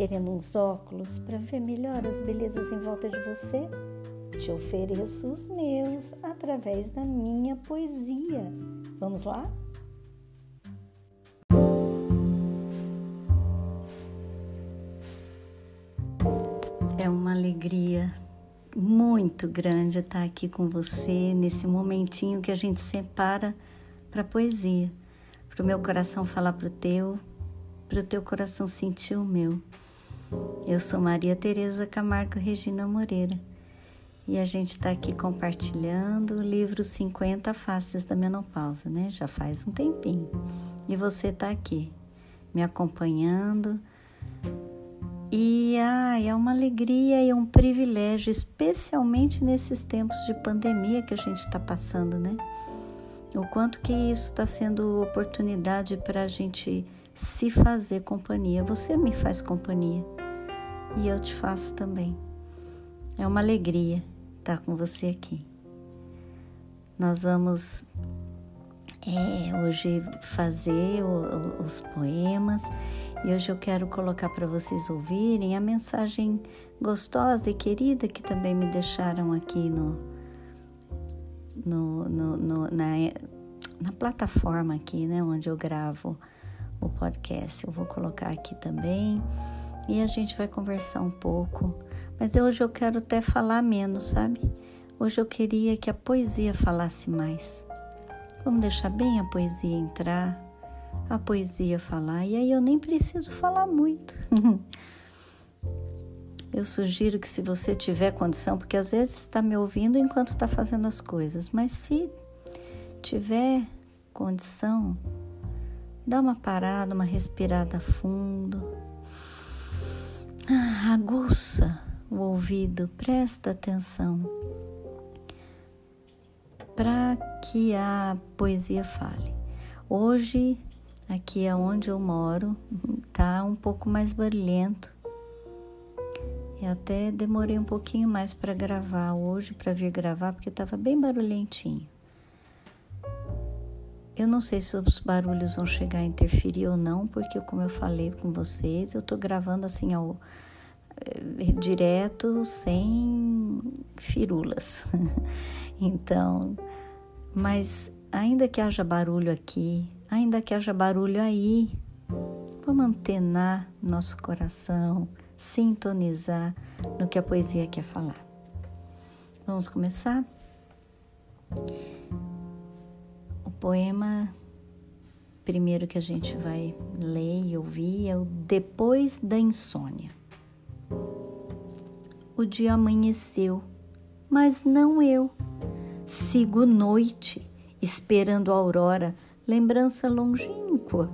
querendo uns óculos para ver melhor as belezas em volta de você? Te ofereço os meus através da minha poesia. Vamos lá? É uma alegria muito grande estar aqui com você nesse momentinho que a gente separa para poesia, para o meu coração falar para o teu, para o teu coração sentir o meu. Eu sou Maria Tereza Camargo Regina Moreira e a gente está aqui compartilhando o livro 50 Faces da Menopausa, né? Já faz um tempinho. E você está aqui me acompanhando. E ai, é uma alegria e um privilégio, especialmente nesses tempos de pandemia que a gente está passando, né? O quanto que isso está sendo oportunidade para a gente se fazer companhia. Você me faz companhia e eu te faço também. É uma alegria estar com você aqui. Nós vamos é, hoje fazer o, os poemas e hoje eu quero colocar para vocês ouvirem a mensagem gostosa e querida que também me deixaram aqui no, no, no, no na, na plataforma aqui, né, onde eu gravo o podcast. Eu vou colocar aqui também e a gente vai conversar um pouco. Mas hoje eu quero até falar menos, sabe? Hoje eu queria que a poesia falasse mais. Vamos deixar bem a poesia entrar, a poesia falar, e aí eu nem preciso falar muito. eu sugiro que se você tiver condição, porque às vezes está me ouvindo enquanto está fazendo as coisas, mas se tiver condição, dá uma parada, uma respirada fundo ah, aguça o ouvido, presta atenção para que a poesia fale. Hoje, aqui é onde eu moro, tá um pouco mais barulhento. Eu até demorei um pouquinho mais para gravar hoje, para vir gravar, porque estava bem barulhentinho. Eu não sei se os barulhos vão chegar a interferir ou não, porque como eu falei com vocês, eu estou gravando assim ao é, direto, sem firulas. então, mas ainda que haja barulho aqui, ainda que haja barulho aí, vamos antenar nosso coração, sintonizar no que a poesia quer falar. Vamos começar? poema primeiro que a gente vai ler e ouvir é o Depois da Insônia. O dia amanheceu, mas não eu. Sigo noite, esperando a aurora, lembrança longínqua,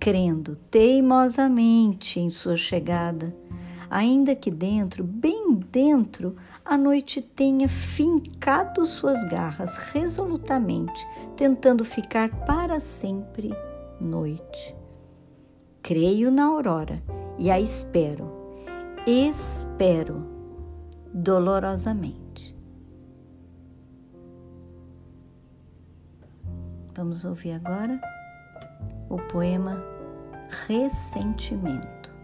crendo teimosamente em sua chegada, ainda que dentro, bem dentro, a noite tenha fincado suas garras resolutamente, tentando ficar para sempre noite. Creio na aurora e a espero, espero dolorosamente. Vamos ouvir agora o poema Ressentimento.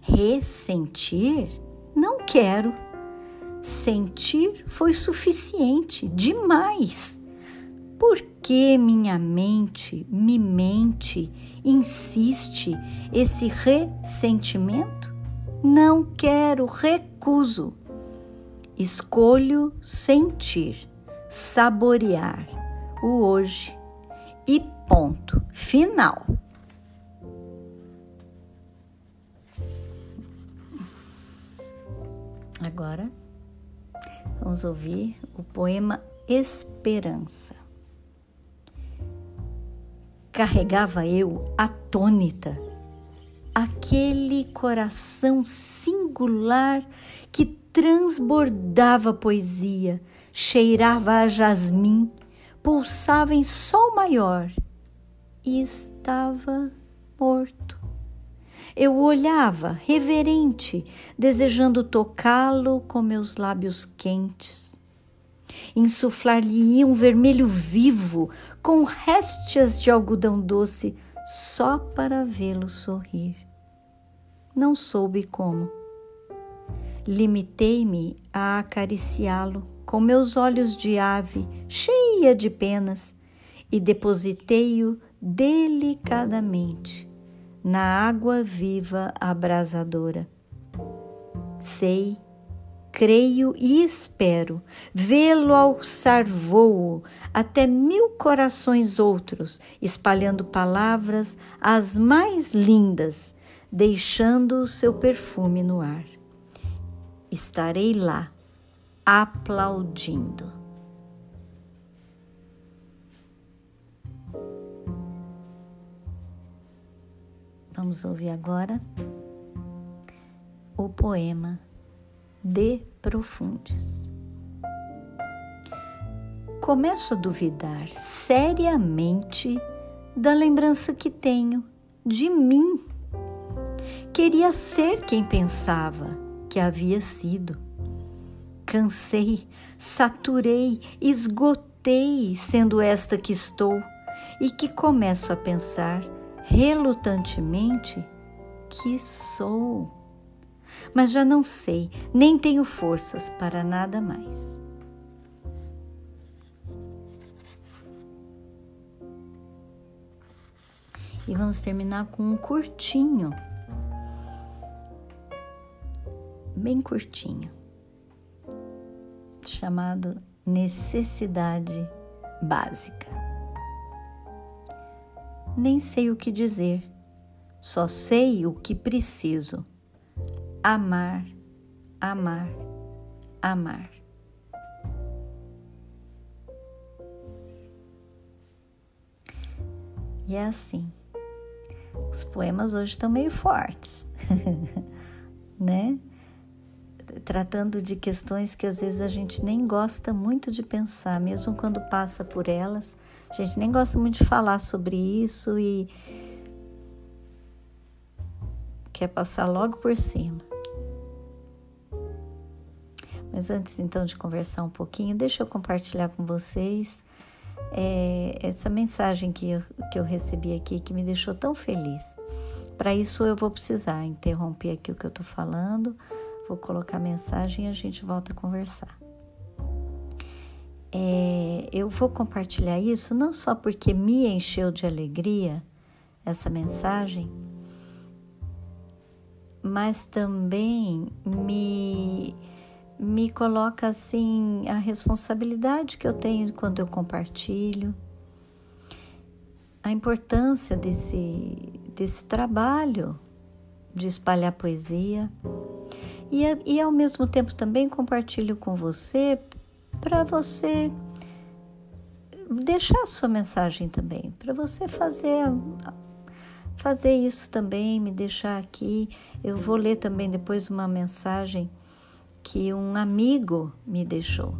Ressentir? Não quero. Sentir foi suficiente, demais. Por que minha mente me mente, insiste esse ressentimento? Não quero, recuso. Escolho sentir, saborear o hoje e ponto final. Agora vamos ouvir o poema Esperança. Carregava eu atônita aquele coração singular que transbordava poesia, cheirava a jasmim, pulsava em sol maior e estava morto. Eu olhava, reverente, desejando tocá-lo com meus lábios quentes. Insuflar-lhe um vermelho vivo, com réstias de algodão doce, só para vê-lo sorrir. Não soube como. Limitei-me a acariciá-lo com meus olhos de ave cheia de penas e depositei-o delicadamente na água viva abrasadora. Sei, creio e espero vê-lo alçar voo até mil corações outros, espalhando palavras as mais lindas, deixando o seu perfume no ar. Estarei lá, aplaudindo. Vamos ouvir agora o poema De Profundis. Começo a duvidar seriamente da lembrança que tenho de mim. Queria ser quem pensava que havia sido. Cansei, saturei, esgotei sendo esta que estou e que começo a pensar relutantemente que sou. Mas já não sei, nem tenho forças para nada mais. E vamos terminar com um curtinho, bem curtinho, chamado Necessidade Básica nem sei o que dizer, só sei o que preciso: amar, amar, amar. E é assim. Os poemas hoje estão meio fortes, né? Tratando de questões que às vezes a gente nem gosta muito de pensar, mesmo quando passa por elas, a gente nem gosta muito de falar sobre isso e quer passar logo por cima. Mas antes então de conversar um pouquinho, deixa eu compartilhar com vocês é, essa mensagem que eu, que eu recebi aqui que me deixou tão feliz. Para isso eu vou precisar interromper aqui o que eu estou falando, vou colocar mensagem e a gente volta a conversar. É, eu vou compartilhar isso não só porque me encheu de alegria essa mensagem, mas também me, me coloca assim a responsabilidade que eu tenho quando eu compartilho, a importância desse, desse trabalho de espalhar poesia. E, e ao mesmo tempo também compartilho com você para você deixar a sua mensagem também, para você fazer fazer isso também, me deixar aqui. Eu vou ler também depois uma mensagem que um amigo me deixou.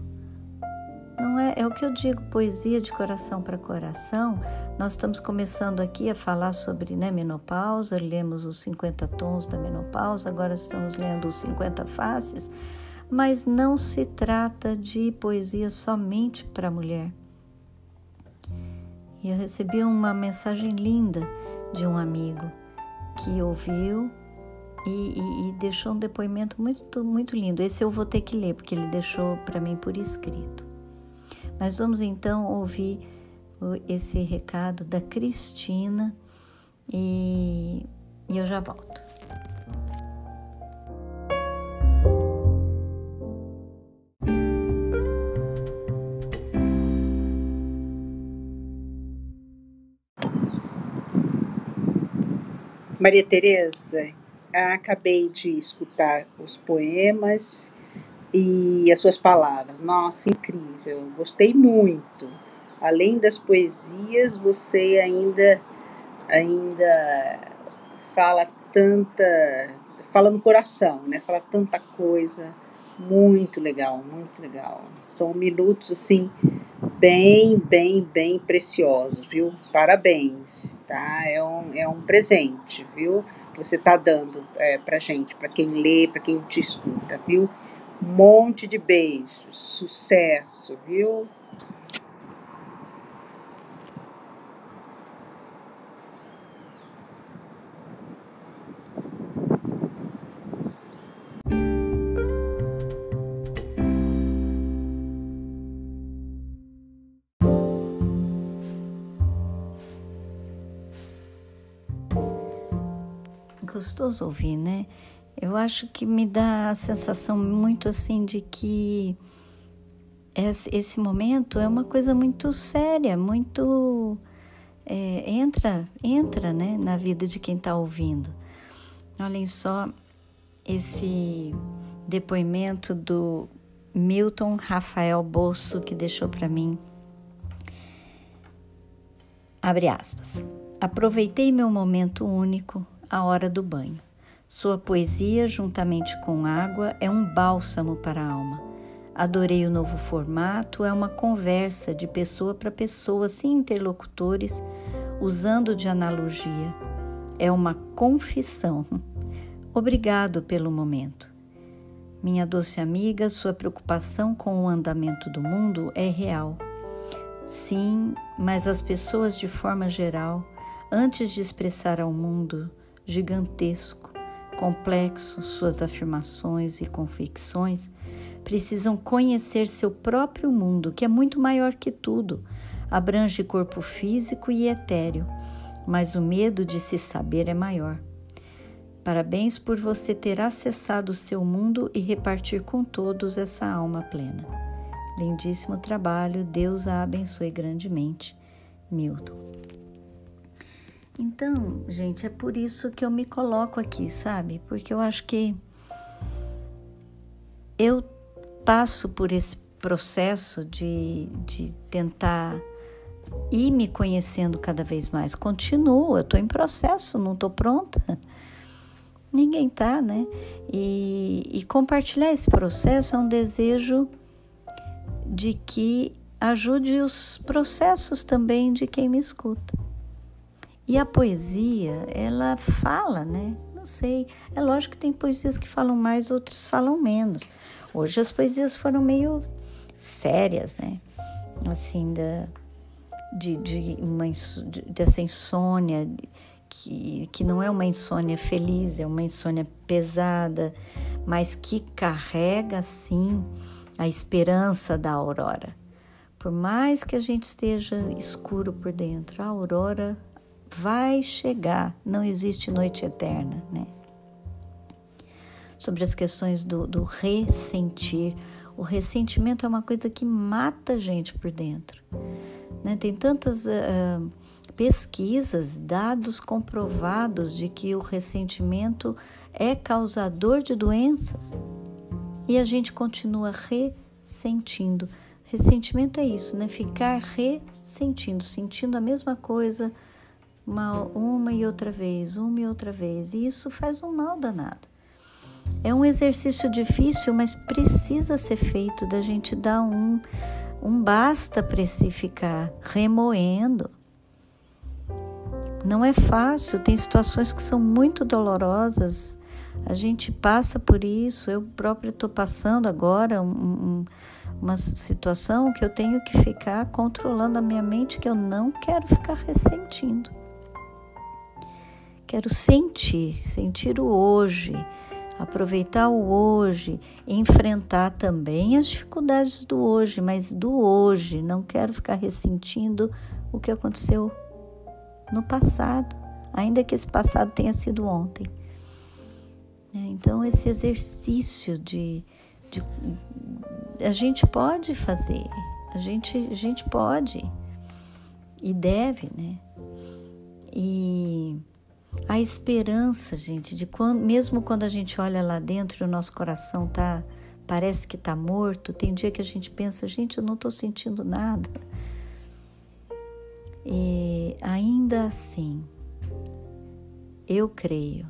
Não é, é o que eu digo, poesia de coração para coração. Nós estamos começando aqui a falar sobre né, menopausa, lemos os 50 tons da menopausa, agora estamos lendo os 50 faces mas não se trata de poesia somente para mulher. E eu recebi uma mensagem linda de um amigo que ouviu e, e, e, deixou um depoimento muito, muito lindo. Esse eu vou ter que ler, porque ele deixou para mim por escrito. Mas vamos então ouvir esse recado da Cristina e, eu já volto. Maria Tereza, acabei de escutar os poemas e as suas palavras. Nossa, incrível, gostei muito. Além das poesias, você ainda ainda fala tanta, fala no coração, né? Fala tanta coisa, muito legal, muito legal. São minutos assim bem, bem, bem preciosos, viu? Parabéns, tá? É um, é um presente, viu? Que você tá dando é, pra gente, pra quem lê, pra quem te escuta, viu? Um monte de beijos, sucesso, viu? gostoso ouvir, né? Eu acho que me dá a sensação muito assim de que esse momento é uma coisa muito séria, muito é, entra, entra, né, na vida de quem está ouvindo. Olhem só esse depoimento do Milton Rafael Bolso que deixou para mim. Abre aspas. Aproveitei meu momento único, a hora do banho. Sua poesia, juntamente com água, é um bálsamo para a alma. Adorei o novo formato, é uma conversa de pessoa para pessoa, sem interlocutores, usando de analogia. É uma confissão. Obrigado pelo momento. Minha doce amiga, sua preocupação com o andamento do mundo é real. Sim, mas as pessoas, de forma geral, antes de expressar ao mundo gigantesco, complexo, suas afirmações e convicções, precisam conhecer seu próprio mundo, que é muito maior que tudo, abrange corpo físico e etéreo, mas o medo de se saber é maior. Parabéns por você ter acessado o seu mundo e repartir com todos essa alma plena. Lindíssimo trabalho, Deus a abençoe grandemente. Milton. Então, gente, é por isso que eu me coloco aqui, sabe? Porque eu acho que eu passo por esse processo de, de tentar ir me conhecendo cada vez mais. Continuo, eu estou em processo, não estou pronta. Ninguém tá, né? E, e compartilhar esse processo é um desejo de que ajude os processos também de quem me escuta. E a poesia, ela fala, né? Não sei. É lógico que tem poesias que falam mais, outras falam menos. Hoje as poesias foram meio sérias, né? Assim, da, de, de uma, de, dessa insônia, que, que não é uma insônia feliz, é uma insônia pesada, mas que carrega, sim, a esperança da aurora. Por mais que a gente esteja escuro por dentro, a aurora vai chegar, não existe noite eterna, né? Sobre as questões do, do ressentir. O ressentimento é uma coisa que mata a gente por dentro. Né? Tem tantas uh, pesquisas, dados comprovados de que o ressentimento é causador de doenças e a gente continua ressentindo. Ressentimento é isso, né? Ficar ressentindo, sentindo a mesma coisa uma, uma e outra vez, uma e outra vez, e isso faz um mal danado. É um exercício difícil, mas precisa ser feito da gente dar um, um basta para esse ficar remoendo. Não é fácil, tem situações que são muito dolorosas. A gente passa por isso. Eu própria estou passando agora um, um, uma situação que eu tenho que ficar controlando a minha mente, que eu não quero ficar ressentindo. Quero sentir, sentir o hoje, aproveitar o hoje, enfrentar também as dificuldades do hoje, mas do hoje. Não quero ficar ressentindo o que aconteceu no passado, ainda que esse passado tenha sido ontem. É, então, esse exercício de, de. A gente pode fazer, a gente, a gente pode e deve, né? E a esperança, gente, de quando, mesmo quando a gente olha lá dentro e o nosso coração tá parece que tá morto, tem dia que a gente pensa, gente, eu não estou sentindo nada. E ainda assim, eu creio.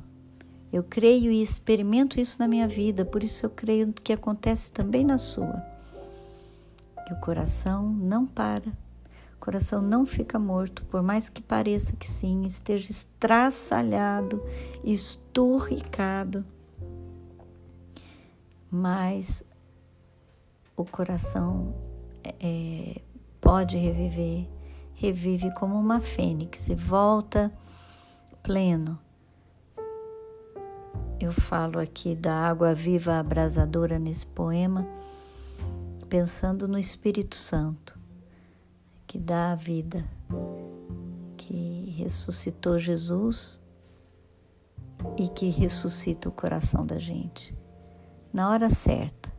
Eu creio e experimento isso na minha vida, por isso eu creio que acontece também na sua. Que o coração não para coração não fica morto, por mais que pareça que sim, esteja estraçalhado, esturricado, mas o coração é, pode reviver, revive como uma fênix e volta pleno. Eu falo aqui da água viva abrasadora nesse poema, pensando no Espírito Santo que dá a vida, que ressuscitou Jesus e que ressuscita o coração da gente na hora certa,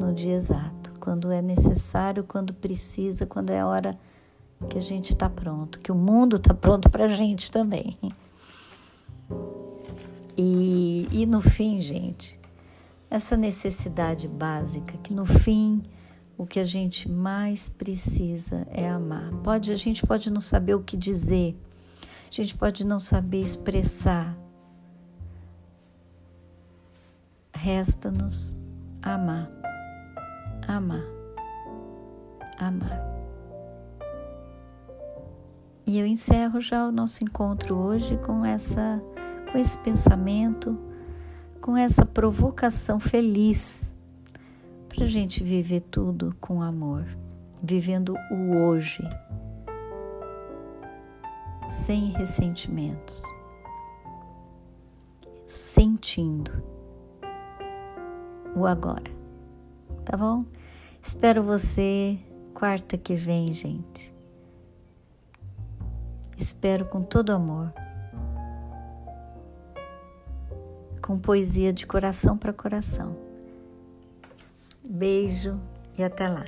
no dia exato, quando é necessário, quando precisa, quando é a hora que a gente está pronto, que o mundo está pronto para a gente também. E, e no fim, gente, essa necessidade básica, que no fim o que a gente mais precisa é amar. Pode, a gente pode não saber o que dizer, a gente pode não saber expressar. Resta-nos amar, amar, amar. E eu encerro já o nosso encontro hoje com essa com esse pensamento, com essa provocação feliz para a gente viver tudo com amor, vivendo o hoje, sem ressentimentos, sentindo o agora, tá bom? Espero você quarta que vem, gente. Espero com todo amor, com poesia de coração para coração. Beijo e até lá.